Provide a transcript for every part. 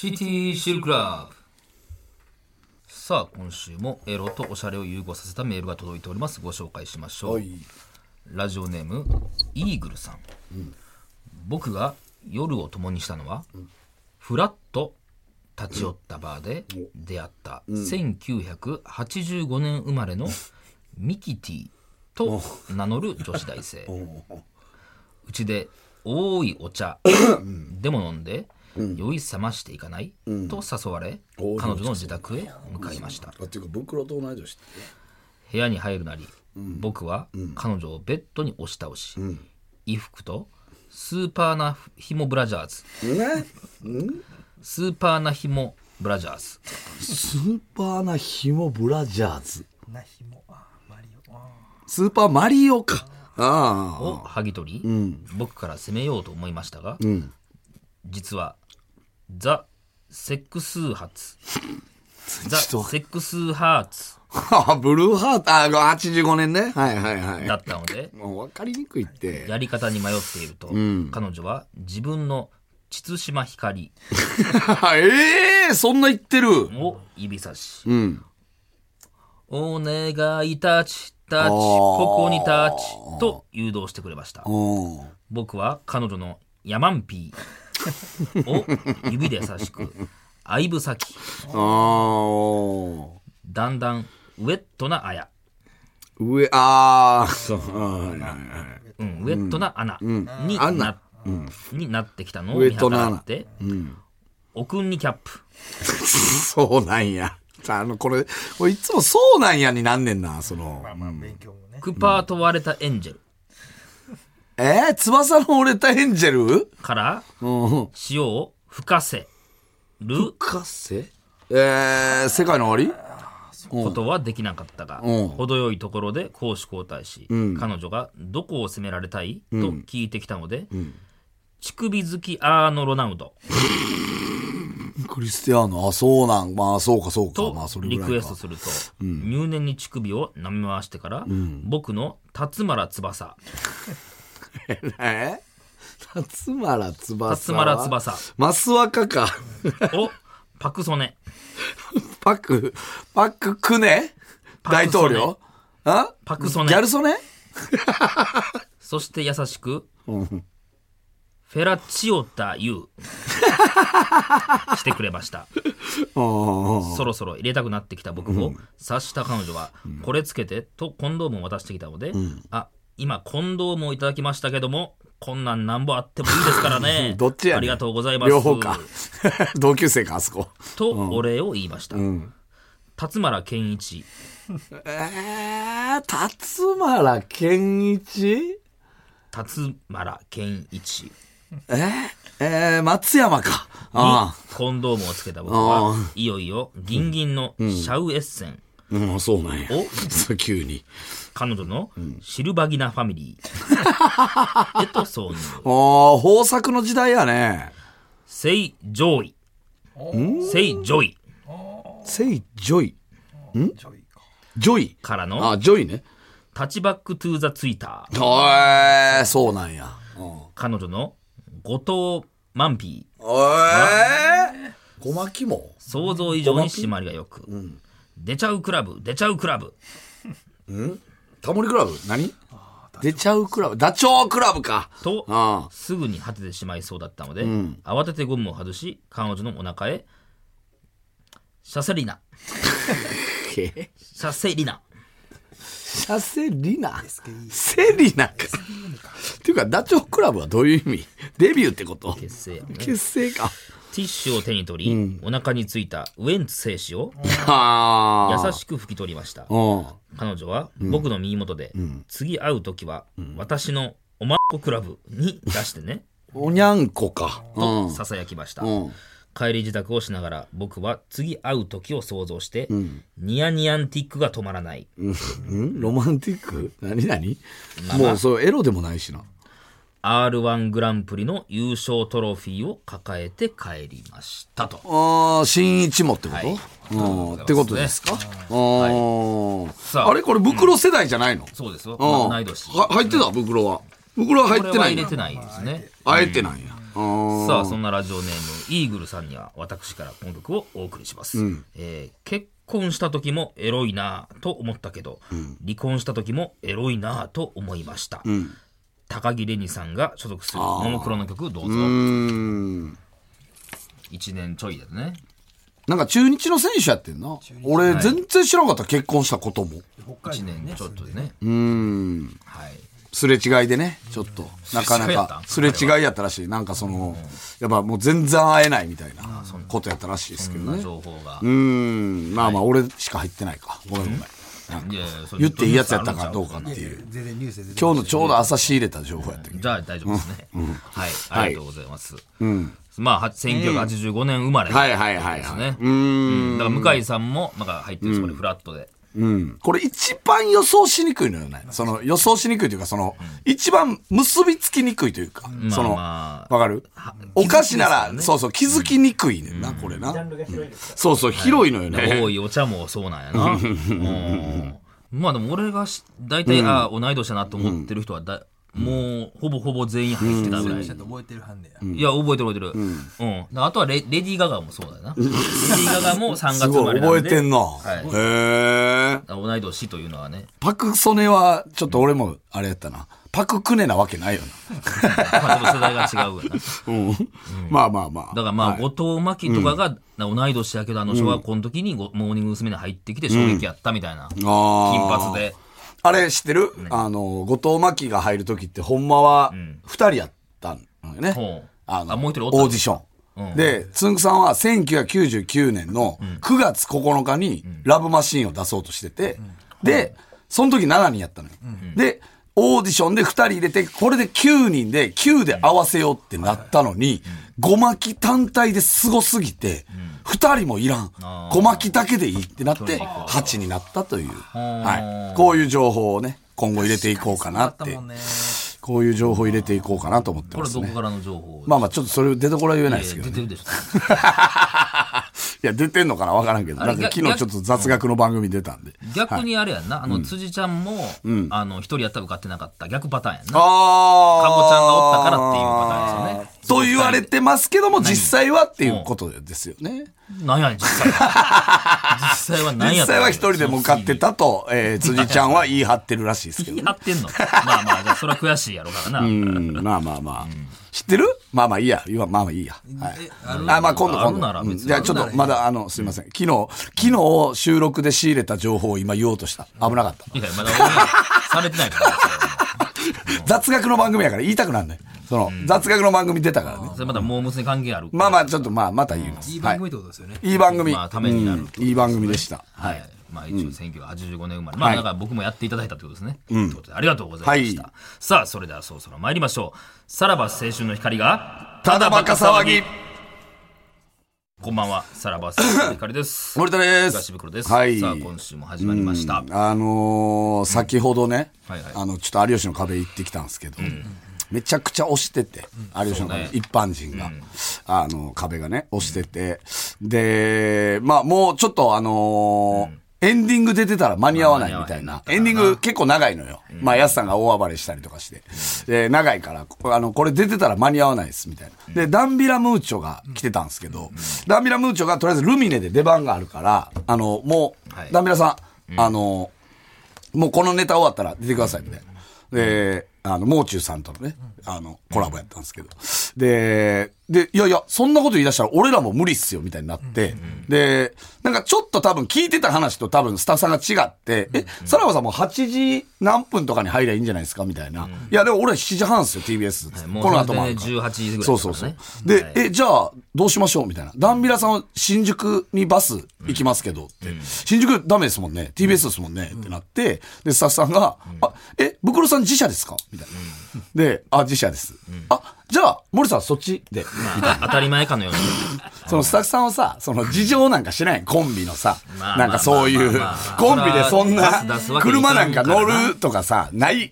シティシルクラブ。さあ今週もエロとおしゃれを融合させたメールが届いております。ご紹介しましょう、はい。ラジオネームイーグルさん、僕が夜を共にしたのは、フラッと立ち寄ったバーで出会った1985年生まれのミキティと名乗る女子大生。うちで多いお茶でも飲んで酔い覚ましていかない、と誘われ彼女の自宅へ向かいました。あっていうか袋と同い年って。部屋に入るなり、僕は彼女をベッドに押し倒し、衣服とスーパーなひもブラジャーズ。ねスーパーなひもブラジャーズ。スーパーなひもブラジャーズ？なひもあマリオ。あスーパーマリオか。あを剥ぎ取り、僕から攻めようと思いましたが、実はザ・セックスハーツ。ザ・セックスハーツ。あブルーハートあ85年ね。はいはいはい。だったので。もう分かりにくいって。やり方に迷っていると、彼女は自分の秩島光。ええそんな言ってる。を指さし、うん。お願いタッチ、タッチ、ー。ここにタッチと誘導してくれました。うん僕は彼女のヤマンピーを指で優しく、相ぶ先、だんだんウェットなあや、上ああそう。はいはいはい。うん、ウェットな穴に穴な,、になってきたのを見計らって、おくんにキャップ、そうなんや。あのこれこれいつもそうなんやになんねんなその。まあまあ勉強もね。クパーと割れたエンジェルえー、翼の折れたエンジェル？からうん。塩を吹かせる。かせ？えー、世界の終わことはできなかったが、うん。程よいところで攻守交代し、彼女がどこを攻められたい、と聞いてきたので、乳首好きアーノ・ロナウド。りクリスティアーノ？あそうなん。まあそうかそうか。とまあそれぐリクエストすると、入念に乳首を舐め回してから、僕の辰村翼え？辰村翼。辰村翼。マスワカかをパクソネ。パクパククネ？大統領？あ？パクソネ。ギャルソネ そして優しく、フェラチオタユー。してくれました。そろそろ入れたくなってきた僕を察した彼女は、これつけてとコンドームを渡してきたので、あ、今コンドームをいただきましたけども、こんなんなんぼあってもいいですからね。どっちやねん。ありがとうございます。両方か。同級生かあそこ。とお礼を言いました。辰村健一、えー、辰村健一？辰村健一。にえー、えー、松山か。あコンドームをつけた僕は、いよいよギンギンのシャウエッセン。あうんそうなんや。をそう急に。彼女のシルバギナファミリー。へと挿入。ああ豊作の時代やね。セイ・ジョイ。セイ・ジョイ。セイジョイ？ちょいか。ジョイ。からの？あジョイね。タッチバック・トゥ・ザ・ツイッター。へえそうなんや。彼女の後藤マンピー。ええ小牧も？想像以上に締まりがよく。出ちゃうクラブ、出ちゃうクラブ。タモリクラブ？何？出ちゃうクラブ？ダチョウクラブか。と、あすぐに果ててしまいそうだったので、慌ててゴムを外し、彼女のお腹へ、シャセリナ、え。シャセリナ。シャセリナ？セリナか。っていうかダチョウクラブはどういう意味？デビューってこと？結成やね。結成かティッシュを手に取り、お腹についたウエンツ精子をああ優しく拭き取りました。うん彼女は僕の耳元で、次会う時は、私のおまっこクラブに出してね、おにゃんこか。とささやきました。うん。帰り自宅をしながら僕は次会う時を想像して、ニヤニヤンティックが止まらない。うん。ロマンティック？何何？もうそうエロでもないしな R1 グランプリの優勝トロフィーを抱えて帰りましたと。ああ新一もってこと、はい。うん。ってことですか、あー。さあ。あれこれ袋世代じゃないの、そうですよ。うん。同い入ってた？袋は。袋は入ってない入れてないですね。あえてなんや、さあそんなラジオネームイーグルさんには私からこの曲をお送りします、えー結婚した時もエロいなぁと思ったけど、離婚した時もエロいなぁと思いました、高木レニさんが所属するももクロの曲どうぞうーん。1年ちょいだねなんか中日の選手やってんな。俺、全然知らなかった、結婚したことも。1年ちょっとでねうーん。はいすれ違いでね、ちょっと、なかなか、すれ違いやったらしい。なんかその、やっぱもう全然会えないみたいなことやったらしいですそんなけどね。情報が、うーん。まあまあ、俺しか入ってないか。ごめんごめん。言っていいやつやったかどうかっていう。今日のちょうど朝仕入れた情報やった。じゃあ大丈夫ですね、はい。ありがとうございます、まあは1985年生まれはいはいはいですね。はい。うーん。だから向井さんもなんか入ってるんですこれフラットでうん。これ一番予想しにくいのよね。その予想しにくいというか、その、一番結びつきにくいというか、その、まわかる？お菓子なら、そうそう、気づきにくいねん。な、これな。そうそう、広いのよね。多いお茶もそうなんやな。うん。まあでも俺がし大体、あ同い年だなと思ってる人はだ、もうほぼほぼ全員入ってたぐらい、覚えてるはんねや、いや覚えてる覚えてる、うんあとはレレディー・ガガもそうだよなレディー・ガガも3月生まれなんで覚えてんな。はいへえ。同い年というのはねパクソネは、ちょっと俺も、あれやったな。パククネなわけないよ まあちょっと世代が違うよなな。うん。まあまあまあ。だからまあ、はい後藤真希とかが、同い年やけど、あの、小学校の時にご、モーニング娘。に入ってきて衝撃やったみたいな。金あー髪で。あれ知ってる？あの、後藤真希が入るときって、ほんまは、二人やったのよね。あの、オーディション。で、つんくさんは1999年の9月9日にラブマシーンを出そうとしてて、で、その時7人やったのよ。で、オーディションで2人入れて、これで9人で9で合わせようってなったのに、ごまき単体ですごすぎて、2人もいらん。ごまきだけでいいってなって、8になったという。はい。こういう情報をね、今後入れていこうかなってこういう情報入れていこうかなと思ってますね。これどこからの情報？まあまあ、ちょっとそれ出所は言えないですけどね出てるでしょ。いや、出てんのかなわからんけど。なんか昨日ちょっと雑学の番組出たんで。逆にあれやんな、あの、辻ちゃんも、あの、一人やったら受かってなかった逆パターンやんな。ああ。かぼちゃんがおったからっていうパターンですよねと言われてますけども、実際はっていうことですよね。なんやねん、実際は。実際は何や実際は一人で向かってたと、えー、辻ちゃんは言い張ってるらしいですけどね。言い張ってんのまあまあ、それは悔しいやろからな。うん、まあまあまあ。知ってる？まあまあいいや。まあまあいいや。はい。あ、まあ今度あ今度。じゃあちょっとまだあの、すいません。昨日、昨日収録で仕入れた情報を今言おうとした。危なかった。いや、まだされてないから。雑学の番組やから言いたくなんねその、雑学の番組出たからね。それまたモームスに関係ある。まあまあ、ちょっとまあ、また言います。いい番組ってことですよね、はいいい番組。まあためになるうんいい番組でした。ははいい。。まあ一応1985年生まれ。まあはいだから僕もやっていただいたということですね。ということでありがとうございました。はいさあ、それではそろそろ参りましょう。さらば青春の光が、ただバカ騒ぎ。こんばんは、さらば青春の光です。森田です。東袋です。はいさあ、今週も始まりました。あのー先ほどね、はいはいあの、ちょっと有吉の壁行ってきたんですけど、めちゃくちゃ押してて、有吉の壁、ね一般人が、あの、壁がね、押してて、で、まあ、もうちょっとあのーエンディング出てたら間に合わないみたいな。エンディング結構長いのよ。まあ、やすさんが大暴れしたりとかして。で、長いから、こあの、これ出てたら間に合わないです、みたいな。で、ダンビラムーチョが来てたんですけど、ダンビラムーチョがとりあえずルミネで出番があるから、あの、もう、はいダンビラさん、あの、もうこのネタ終わったら出てください、みたいな。で、あの、もう中さんとのね、あの、コラボやったんですけど。で、で、いやいや、そんなこと言い出したら俺らも無理っすよ、みたいになって。で、なんかちょっと多分聞いてた話と多分スタッフさんが違って、え、さらばさんもう8時何分とかに入りゃいいんじゃないですかみたいな。いや、でも俺は7時半っすよ、TBS はいこの後もあるから。全然18時ぐらいねそうそうそう。で、はいえ、じゃあ、どうしましょうみたいな。ダンビラさんは新宿にバス行きますけどって。新宿ダメですもんね。TBS ですもんね。ってなって、で、スタッフさんが、あ、え、ブクロさん自社ですか？みたいな。で、あ、自社です。あ、じゃあ、森さんそっちで。まあ当たり前かのように。そのスタッフさんはさ、その事情なんか知らんやんコンビのさまあ、なんかそういうコンビでそんな車なんんか乗るとかさ、ない、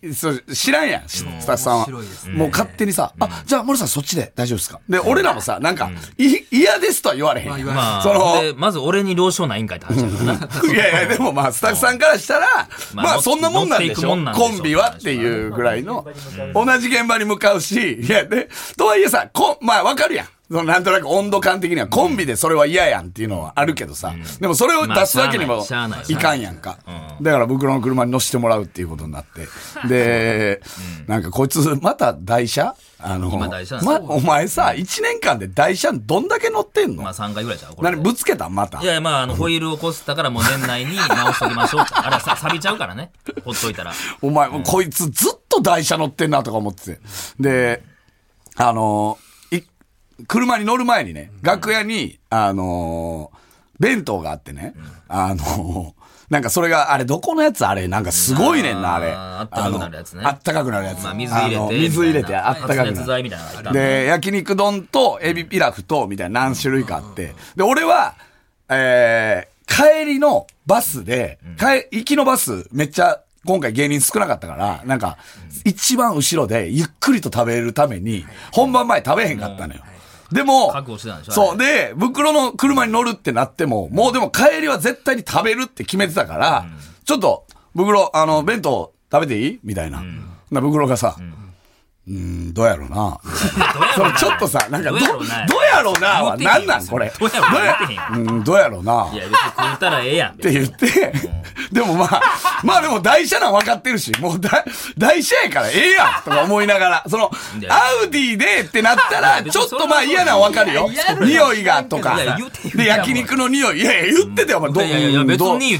知らんやん、スタッフさんは。もう勝手にさ、あ、じゃあ森さんそっちで大丈夫ですかで、俺らもさ、なんか、い嫌ですとは言われへん。まあ、その、で、まず俺に了承ないんかいって話だからな。いやいや、でもまあ、スタッフさんからしたら、まあまあ、そんなもんなんでしょコンビはっていうぐらいの、同じ現場に向かうし、いや、で、どとはいえさ、こ、まあわかるやん。そのなんとなく温度感的にはコンビでそれは嫌やんっていうのはあるけどさ、でもそれを出すわけにもいかんやんか。だから袋の車に乗せてもらうっていうことになって。で、なんかこいつまた台車？あの、ま、お前さ、1年間で台車どんだけ乗ってんの、まあ3回ぐらいちゃうこれ何ぶつけた？んまたい。やいや、まあ、あの、ホイールをこすったからもう年内に直しときましょう。あれはさ、錆びちゃうからね。ほっといたら。お前、こいつずっと台車乗ってんなとか思ってて。で、あのい、車に乗る前にね、楽屋に、あの弁当があってね、あのなんかそれが、あれどこのやつあれ、なんかすごいねんな、あれ。あったかくなるやつねあったかくなるやつ。まあ、水入れて。水入れて、あったかくなる。発熱剤みたいなで、焼肉丼とエビピラフと、みたいな何種類かあって。で、俺は、えー、帰りのバスで、帰、行きのバス、めっちゃ、今回芸人少なかったから、なんか、一番後ろでゆっくりと食べるために、本番前食べへんかったのよ。でもそう。で、袋の車に乗るってなっても、もうでも帰りは絶対に食べるって決めてたから、ちょっと、袋、あの、弁当食べていい？みたいな。な、袋がさ、うーん、どうやろうな。そのちょっとさ、なんかど、どうやろうな。は何なんこれ。どうやろうな。言 うんどうやろうな。いや、別に食うたらええやん。って言って、でもまあ、まあでも台車なん分かってるし、もうだ台車やからええやん。とか思いながら、その、アウディでってなったいら、ちょっとまあ嫌なの分かるよ。匂いがとか。で、焼肉の匂い。いやいや、言ってたよ、お前。どういやいや別に言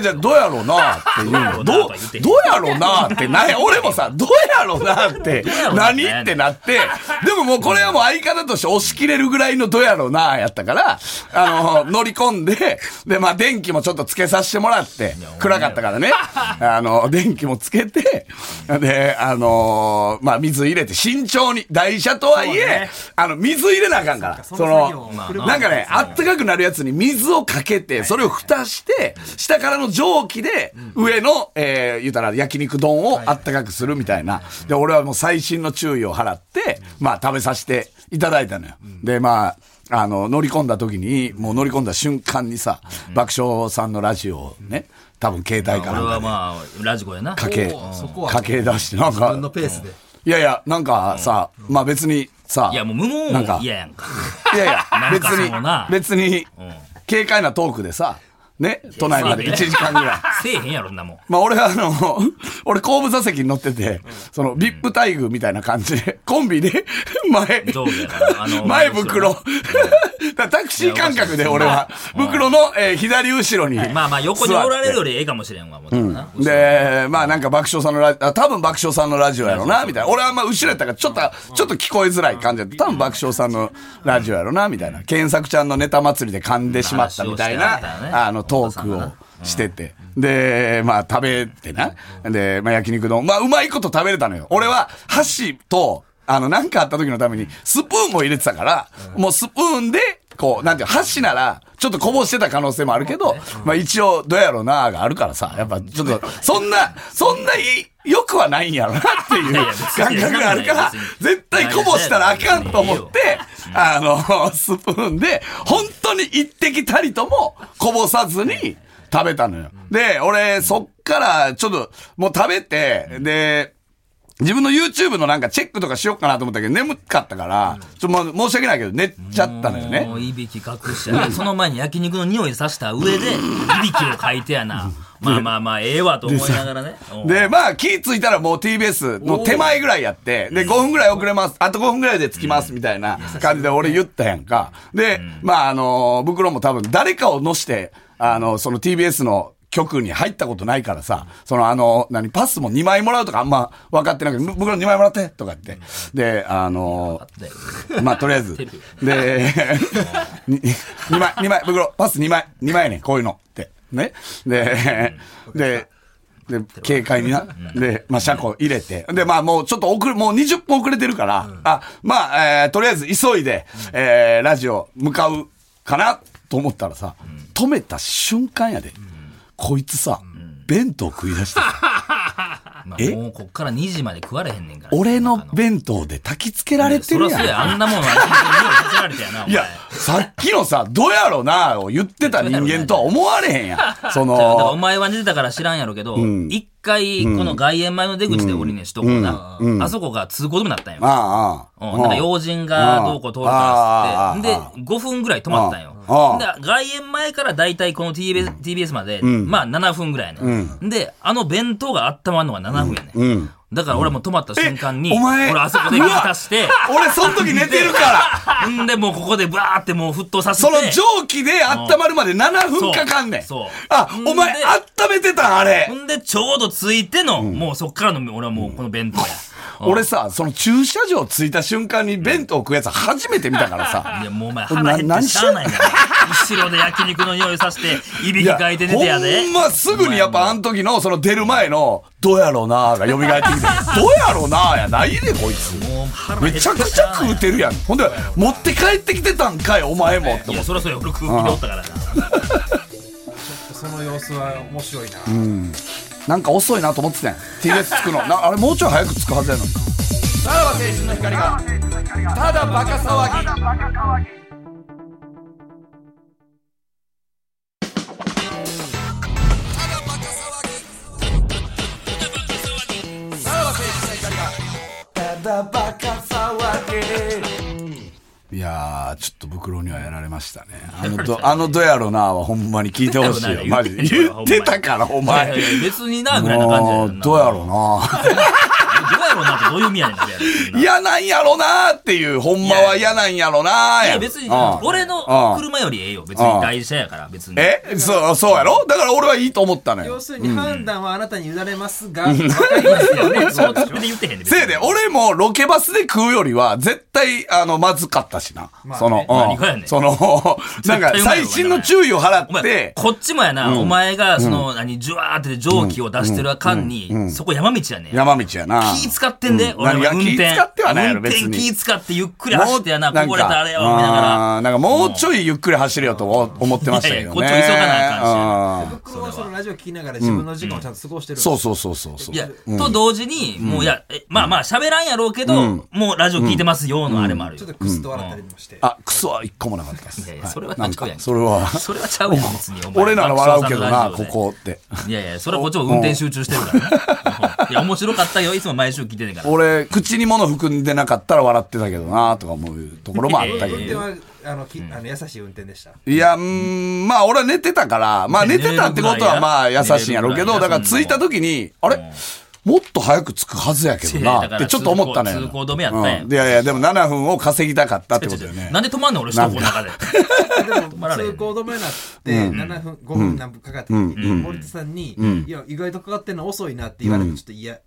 じゃどうやろうなっていう。の。どうどうやろうなってな俺もさ、どうやろう、なって何？ってなって、でももうこれはもう相方として押し切れるぐらいのどうやろうなやったから、あの、乗り込んで、で、まあ電気もちょっとつけさせてもらって、暗かったからね。あの、電気もつけて、で、あのまあ水入れて慎重に、台車とはいえ、あの、水入れなあかんから。その、なんかね、あったかくなるやつに水をかけて、それを蓋して、下からの蒸気で、上の、えー、言うたら焼肉丼をあったかくするみたいな。で、俺はもう細心の注意を払って、まあ食べさせていただいたのよ。で、まあ、あの、乗り込んだ時に、もう乗り込んだ瞬間にさ、爆笑さんのラジオをね、多分携帯か俺なんかではまあ、ラジコやな。かけかけ出して、なん自分のか、ペースで。いやいや、なんかさ、まあ別にさ、いや、もう無言なんかも嫌やんか。いやいや、別に別に、軽快なトークでさ、ね、都内まで1時間ぐらい。せえへんやろ、んなもん。まあ俺はあの、俺後部座席に乗ってて、その、ビップ待遇みたいな感じで、コンビで、前、前袋。タクシー感覚で俺は、袋の、えー左後ろに。まあまあ、横におられるよりええかもしれんわ、もうな。で、まあなんか爆笑さんのラジオ、あ多分爆笑さんのラジオやろな、みたいな。俺はまあ後ろやったから、ちょっと、ちょっと聞こえづらい感じだった。多分爆笑さんのラジオやろな、みたいな。検索ちゃんのネタ祭りで噛んでしまったみたいな、あの、トークをしてて。で、まあ食べてな。で、まあ焼肉丼。まあうまいこと食べれたのよ。俺は箸と、あの、なんかあった時のために、スプーンも入れてたから、もうスプーンで、こう、なんていうの箸なら、ちょっとこぼしてた可能性もあるけど、まあ一応、どうやろうながあるからさ、やっぱちょっと、そんな、そんな良くはないんやろなっていう感覚があるから絶対こぼしたらあかんと思って、あの、スプーンで、本当に一滴たりともこぼさずに食べたのよ。で、俺、そっから、ちょっと、もう食べて、で、自分の YouTube のなんかチェックとかしようかなと思ったけど、眠かったから、ちょっと申し訳ないけど、寝ちゃったのよねも。ういびき隠して、その前に焼肉の匂いさした上で、いびきをかいてやな。まあまあまあ、ええわと思いながらね。うんで、まあ、気ついたらもう TBS の手前ぐらいやって、で、5分ぐらい遅れます。あと5分ぐらいで着きます、みたいな感じで俺言ったやんか。で、まあ、あの、袋も多分誰かを乗して、あの、その TBS の局に入ったことないからさ、そのあの、何、パスも2枚もらうとかあんま分かってないけど、袋2枚もらってとか言って。で、あの、まあ、とりあえず。で、に2枚、2枚、袋、パス2枚、2枚ね、こういうのって。ね。で、で、で、軽快にな。で、まあ、車庫入れて。で、まあ、もうちょっと遅れ、もう20分遅れてるから、あ、まあ、えーとりあえず急いで、えーラジオ向かうかなと思ったらさ、止めた瞬間やで。こいつさ、弁当食い出してさ。まあ、え？もうこっから2時まで食われへんねんから。俺の弁当で焚き付けられてるやん。や、あんなもんは、やな。いや、さっきのさ、どうやろなを言ってた人間とは思われへんやん。そじゃあだからおの、前は寝てたから知らんやろけど、一、回、この外苑前の出口で降りねしとこうな、あそこが通行止めになったんよ。ああ、なんか用心がどうこう通るからっつって、で、5分ぐらい止まったんよ。ああで、外苑前からだいたいこの TBS, TBS まで、まあ7分ぐらいやねん。で、あの弁当が温まるのが7分やねん。うん。だから俺も止まった瞬間に、俺あそこで水足して、俺その時寝てるから、んで、もうここでバーってもう沸騰させて。その蒸気で温まるまで7分かかんねん。そうあ、お前で温めてたんあれほ。んで、ちょうどついての、もうそっからの、俺はもうこの弁当や。俺さ、その駐車場着いた瞬間に弁当食うやつ初めて見たからさ。いや、もうお前な腹減ってしゃあないんだよ。後ろで焼肉の匂いさせて、いびきかいて寝てやで。ほんますぐにやっぱあの時のその出る前の、どうやろうなーが蘇ってきて、どうやろうなーやないでこいつ。もう腹め減ってちゃくちゃ食うてるやん。ほんで、持って帰ってきてたんかい、お前も。っていや、そりゃそうや、俺空気でおったからな。その様子は面白いな。なんか遅いなと思ってたやん。TBS 着くの。なあれもうちょい早く着くはずやの。さらば青春の光がただバカ騒ぎ、ただバカ騒ぎ。いやー、ちょっと袋にはやられましたね。あのど、あのどやろなはほんまに聞いてほしいよ。マジで。言ってたから、お前。や別にな、ぐらいな感じやもうどうやろうな。どうやろうなってどういう意味やねん。嫌なんやろなっていう、ほんまは嫌なんやろないや、別にうん、俺の車よりええよ。別に台車やから、別に。え？そう、そうやろ？だから俺はいいと思ったのよ。要。するに判断はあなたに委ねますが、わかいりますよね。そうで言ってへんで。せいで、俺もロケバスで食うよりは、絶対、あの、まずかったしな。まあね。その、何がやねん。その、なんか、最新の注意を払って、こっちもやな、お前が、その、何、ジュワーって蒸気を出してる間に、そこ山道やねん。山道やな。気使ってんで、俺は運転。気使ってはないやろ運別に転気使ってゆっくり走ってやな、こぼれたあれよ、見ながら。なんかもうちょいゆっくり走れよと思ってましたけどね。いやいやこっちも急がなあかんしうん僕はそのラジオ聞きながら自分の時間をちゃんと過ごしてる。そうそうそうそうそう。いや、と同時に、もういや、えまあまあ喋らんやろうけど、もうラジオ聞いてますよのあれもあるよちょっ。とクスと笑ったりもして。あ、クソは一個もなかったです。いやいやそれはなんかそれは。それはちゃうやん、別に。俺なら笑うけどな、ここって。いやいや、それはこっちも運転集中してるからね。いや、面白かったよ。いつも毎週聞いてんねんから。俺、口に物含んでなかったら笑ってたけどな、とか思うところもあったけど。運転は、あの、きあの優しい運転でした。いや、うーん、まあ俺は寝てたから、まあ寝てたってことはまあ優しいんやろうけど、だから着いた時に、あれ？もっと早く着くはずやけどなってちょっと思ったのよ。通行止めやったんやうんいやいや、でも7分を稼ぎたかったってことだよね。なんで止まんの俺、首都高の中で。でも、まられへん通行止めになって、7分、5分何分かかった時に、森田さんに、いや、意外とかかってんの遅いなって言われて、ちょっと嫌、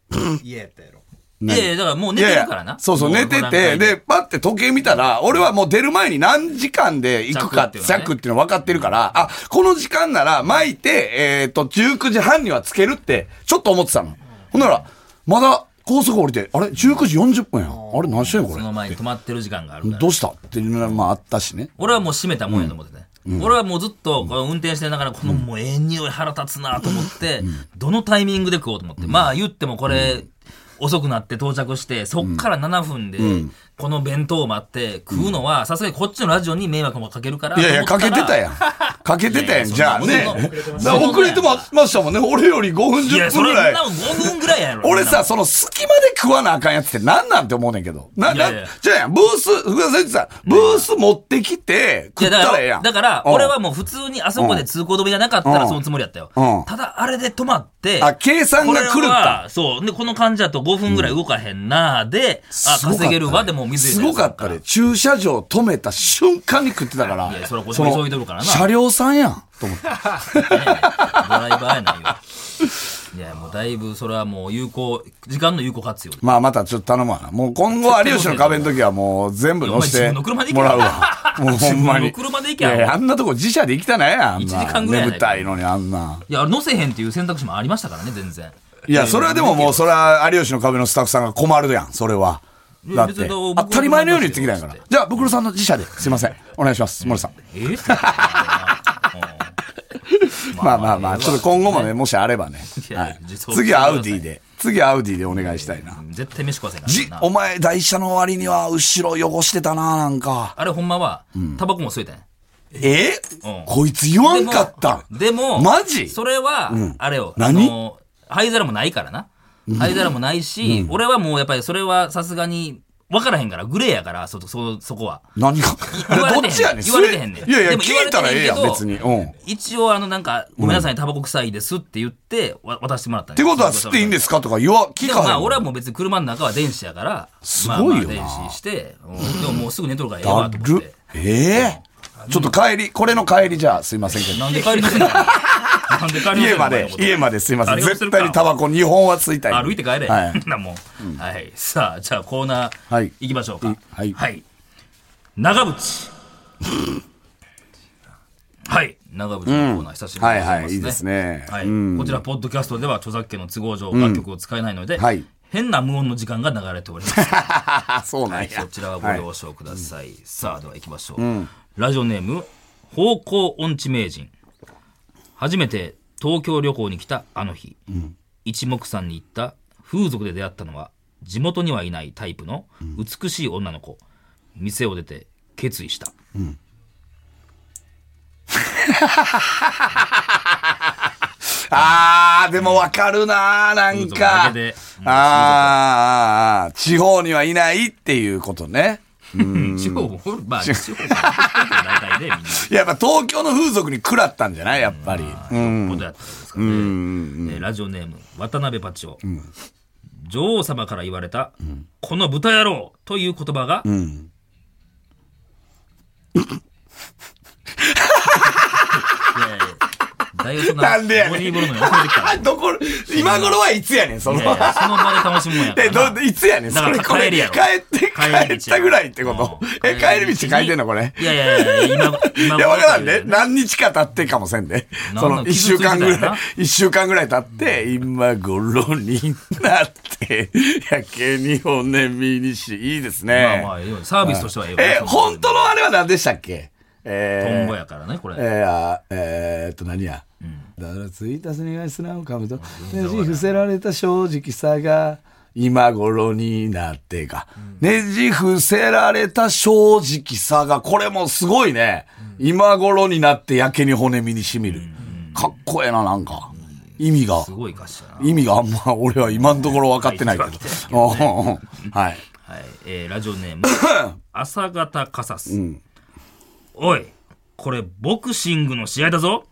嫌やったやろ。いやいや、だからもう寝てるからな。そうそう、も寝てて、で、パって時計見たら、俺はもう出る前に何時間で行くかって、着っていうのはね着っていうの分かってるから、あ、この時間なら巻いて、えっ、と、19時半にはつけるって、ちょっと思ってたの。ほんなら、まだ高速降りて、あれ ?19 時40分やん。あれ何してんのこその前に止まってる時間がある。どうした？っていうのがまああったしね。俺はもう閉めたもんやと思ってね。俺はもうずっとこの運転してながら、このもうええ匂い腹立つなと思って、どのタイミングで食おうと思って。まあ言ってもこれ、遅くなって到着して、そっから7分で、この弁当を待って食うのは、さすがにこっちのラジオに迷惑もかけるから。いやいや、かけてたん。やん。かけてたやん、じゃあね。遅れてましたもんね。俺より5分、10いや、そ分ぐらいれな。5分ぐらいやろ。俺さ、その隙間で食わなあかんやつって何なんて思うねんけど。な、な、じゃあやん、ブース、福田さん言ってた、ブース持ってきて、いやだから食ったらええやん。だから、うん俺はもう普通にあそこで通行止めがなかったうんらそのつもりやったようん。ただ、あれで止まって、あ、計算が狂った。はそう。で、この感じだと5分ぐらい動かへんなで、あ、稼げるわ、でもう水すごかったで。駐車場止めた瞬間に食ってたから。いやそれはこっちも急いでるからな車両さんやん。と思って。ドライバーやないよ。いや、もうだいぶ、それはもう有効、時間の有効活用で。まあまたちょっと頼むわな。もう今後有吉の壁の時はもう全部乗せてもらうわ。もうほんまに。自分の車で行けやあんなとこ自社で行きたないやん。あんな一時間ぐらい眠たいのにあんな。いや、乗せへんっていう選択肢もありましたからね、全然。いや、それはでももう、それは有吉の壁のスタッフさんが困るやん、それは。だって、当たり前のように言ってきたんやから。じゃあ、ブクロさんの自社で、すいません。お願いします、森さん。え？まあまあ。まあ、ちょっと今後もね、もしあればね。次はアウディで。次アウディでお願いしたいな。絶対飯食わせな。じ、お前、台車の割には後ろ汚してたな、なんか。あれほんまは、タバコも吸えたんや。え？うん。こいつ言わんかったん。でも、マジ？それは、あれよ、何？灰皿もないからな。灰皿もないし、俺はもうやっぱりそれはさすがに、分からへんから、グレーやから、そ、そ、そこは。何が？言われてへんどっちやねん？言われてへんねんいやいや、でも聞いたらええやん、別に。うん。っ一応、あの、なんか、ごめんなさい、タバコ臭いですって言って、わ渡してもらったんてことは吸っていいんですかとか言わ、聞かへん。まあ、俺はもう別に車の中は電子やから、すごいよ電子して、うんでももうすぐ寝とるからええわだと思ってる。。ええ？ちょっと帰り、これの帰りじゃあ、すいませんけど。なんで帰りのせんの？家まで、家まですいません。絶対にタバコ2本は吸いたい。歩いて帰れ。はい。なもう、はい。さあ、じゃあコーナー、はい行きましょうか。はいはい。長渕。はい。長渕のコーナー、久しぶりでございますね。はいはいいいですねはい。うんこちら、ポッドキャストでは著作権の都合上、楽曲を使えないので、はい変な無音の時間が流れております。そうなんや。そちらはご了承ください。さあ、では行きましょう。ラジオネーム、方向音痴名人。初めて東京旅行に来たあの日、一目散に行った風俗で出会ったのは、地元にはいないタイプの美しい女の子。店を出て決意した。あー、でもわかるなー、なんかあーあー、地方にはいないっていうことね。地方も、まあ、地方。も、大体でみんな。やっぱ東京の風俗に食らったんじゃない？やっぱり。うん。ことやったんですかね、えーラジオネーム渡辺パチオ、女王様から言われた、この豚野郎という言葉が、んいやいやだいぶそんななん。でやねん どこ、今頃はいつやねん、その。いやいやその場で楽しむもんやかえ、らな。ど、いつやねん、だからそれこれ。帰って、帰ったぐらいってこと？うん。え、帰り道。書いてんのこれ？いやいやいや今今いや、わからんね。な何日か経ってかもせんで。なんその、一週間ぐ傷ついてたよな？らい、一週間ぐらい経って、今頃になって、やけに骨身にし、いいですまあね。まあえサービスとしてはええよ。え、本当のあれは何でしたっけ？トえーンボやからねこれ、えー、あえー、っと、何や。だから、ついたすにがスラムかむと、ねじ伏せられた正直さが、今頃になってか。ねじ伏せられた正直さが、これもすごいね。今頃になってやけに骨身にしみる。かっこええな、なんか。意味が。意味があんま、俺は今のところ分かってないけど。うんうんうん。はい。はい、えーラジオネーム。朝方カサス、おいこれボクシングの試合だぞ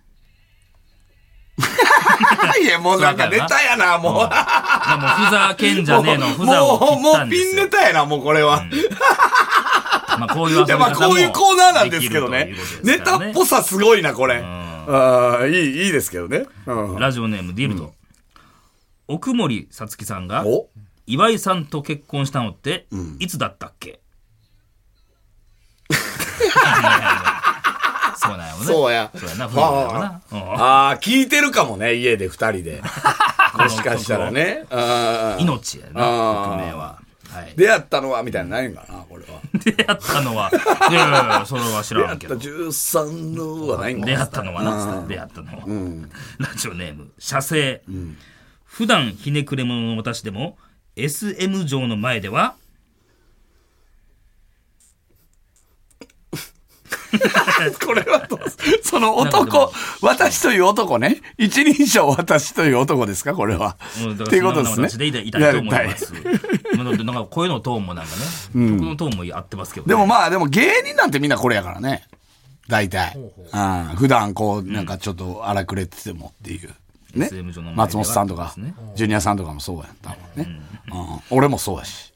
いや、もうなんかネタやな、もう。まあもうふざけんじゃねえのふざをもう、切もうピンネタやな、もうこれは。まあこういう まあこういうコーナーなんですけどねできるということ。ネタっぽさすごいな、これ。ああ、いい、いいですけどね。うん。ラジオネームディルト、奥森さつきさんがお岩井さんと結婚したのっていつだったっけ、そうなんや。もんねそうや。そうやな。夫婦だよな、うんああ、聞いてるかもね、家で二人で。もしかしたらね。あー。命やなあー匿名は、はい、出会ったのはみたいなのないんかな、これは。出会ったのは。いやいやいやそれは知出会ったらんけど13のはないんかな。出会ったのはな。出会ったのは、ラジオネーム射精、普段ひねくれ者の私でも SM 城の前では これはどうその男、私という男ね。一人称私という男ですか、これは。っていうことですね。私でいたいと思います。なんか声のトーンもなんかね、曲のトーンも合ってますけど、ね。でもまあ、でも芸人なんてみんなこれやからね。大体。うん普段こう、なんかちょっと荒くれててもっていう。ね松本さんとかジュニアさんとかもそうやったもんね。うん俺もそうやし。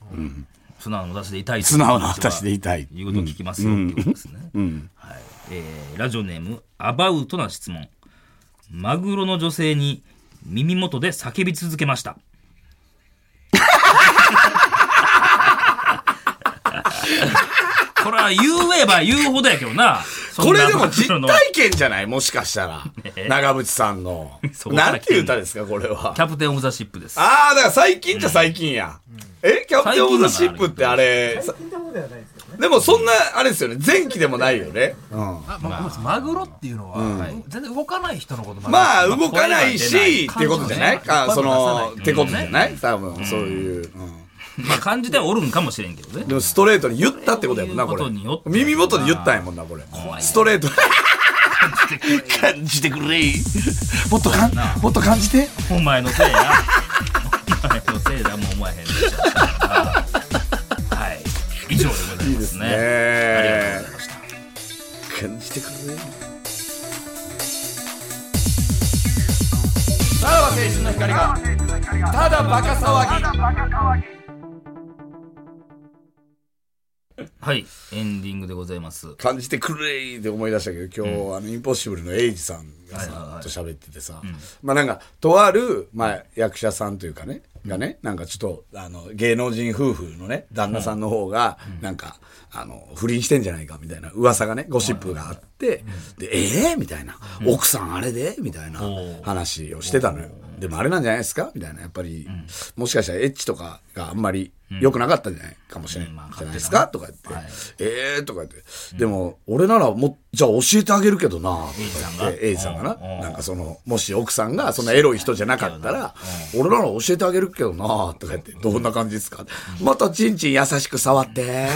素直な私でいたいと素直な私でいたいいうことを聞きますよ、っていうことですね。はいえーラジオネーム、アバウトな質問。マグロの女性に耳元で叫び続けました。これは言えば言うほどやけどな。これでも実体験じゃない？もしかしたら。長渕さんの。なんていう歌ですか、これは。キ。ャプテンオブザシップです。ああ、だから最近じゃ最近や。え？キャプテンオブザシップってあれ、ではないですけどね。でもそんな、あれですよね、前期でもないよね。うん。あまあマグロっていうのは、全然動かない人のことまあ、動かないし、ってい。うことじゃない？か、その、ってことじゃない？多分、そういう。うんまあ感じてはおるんかもしれんけどねでもストレートに言ったってことやもんな、これそういうことによっ。て耳元で言ったんやもんな、これ。ストレート。感じてくれ。もっとかん、もっと感じて。お前のせいやお前のせいだもう思わへんでしょはい以上でございますねねありがとうございました感じてくれ。さらば青春の光が、ただバカ騒ぎ。はい。エンディングでございます。感じてくれって思い出したけど、今日、あの、インポッシブルのエイジさんがはいはいはい。さ、と喋っててさ、まあなんか、とある、まあ役者さんというかね、がね、なんかちょっと、あの、芸能人夫婦のね、旦那さんの方が、なんか、あの、不倫してんじゃないかみたいな噂がね、ゴシップがあって、で、ええみたいな、奥さんあれでみたいな話をしてたのよ。でもあれなんじゃないですか？みたいな。やっぱり、もしかしたらエッチとかがあんまり良くなかったんじゃない？かもしれない。じゃないですか？とか言って。ええー、とか言って。でも、俺ならもう、じゃあ教えてあげるけどな、とか言って、エイジさんがな。なんかその、もし奥さんがそんなエロい人じゃなかったら、俺なら教えてあげるけどな、とか言って、どんな感じですか？もっとチンチン優しく触って。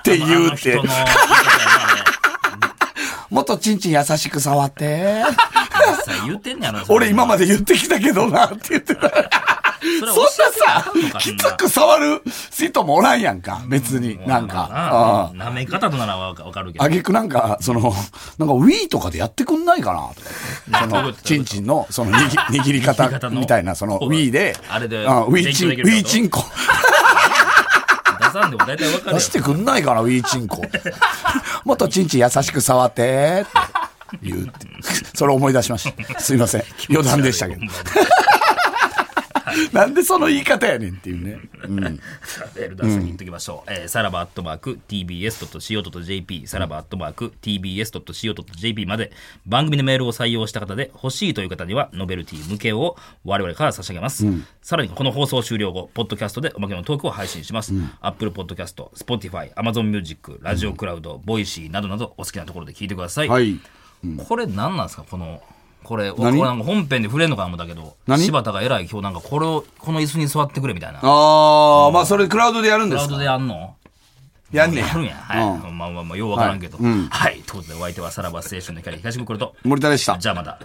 って言うって もっとチンチン優しく触って。れ実際言うてんねやろ俺今まで言ってきたけどな、って言ってた。それそんなさきつく触る人もおらんやんか、別に。なんか。あなめ方とならわかるけどあげくなんか、その、なんか Wii とかでやってくんないかなとか。その、チンチンの、その握り、握り方みたいな、その Wii で、あれでうん Wii チン、Wii チンコ。出さんでも大体わかるよ出してくんないかな、Wii チンコ。もっとチンチン優しく触って、って言うって。それ思い出しました。すいません。余談でしたけど。なんでその言い方やねんっていうね。うん。メール出先に言っときましょう。えーさらばアットマーク tbs.co.jp さらばアットマーク tbs.co.jp まで番組のメールを採用した方で欲しいという方にはノベルティ向けを我々から差し上げます。さらにこの放送終了後、ポッドキャストでおまけのトークを配信します。Apple Podcast、Spotify、Amazon Music、ラジオクラウド、 Voicy などなどお好きなところで聞いてください。はい。これ何なんですか？このこれ、何？これなんか本編で触れんのかな思ったけど、何？柴田が偉い今日なんかこれを、この椅子に座ってくれみたいな。クああ、まあそれクラウドでやるんですか？ラウドでやんの？やんねややるんや。はい。まあまあまあ、ようわからんけど。はい。ということで、お相手はさらば青春の光東ブクロと、森田でした。じゃあまた。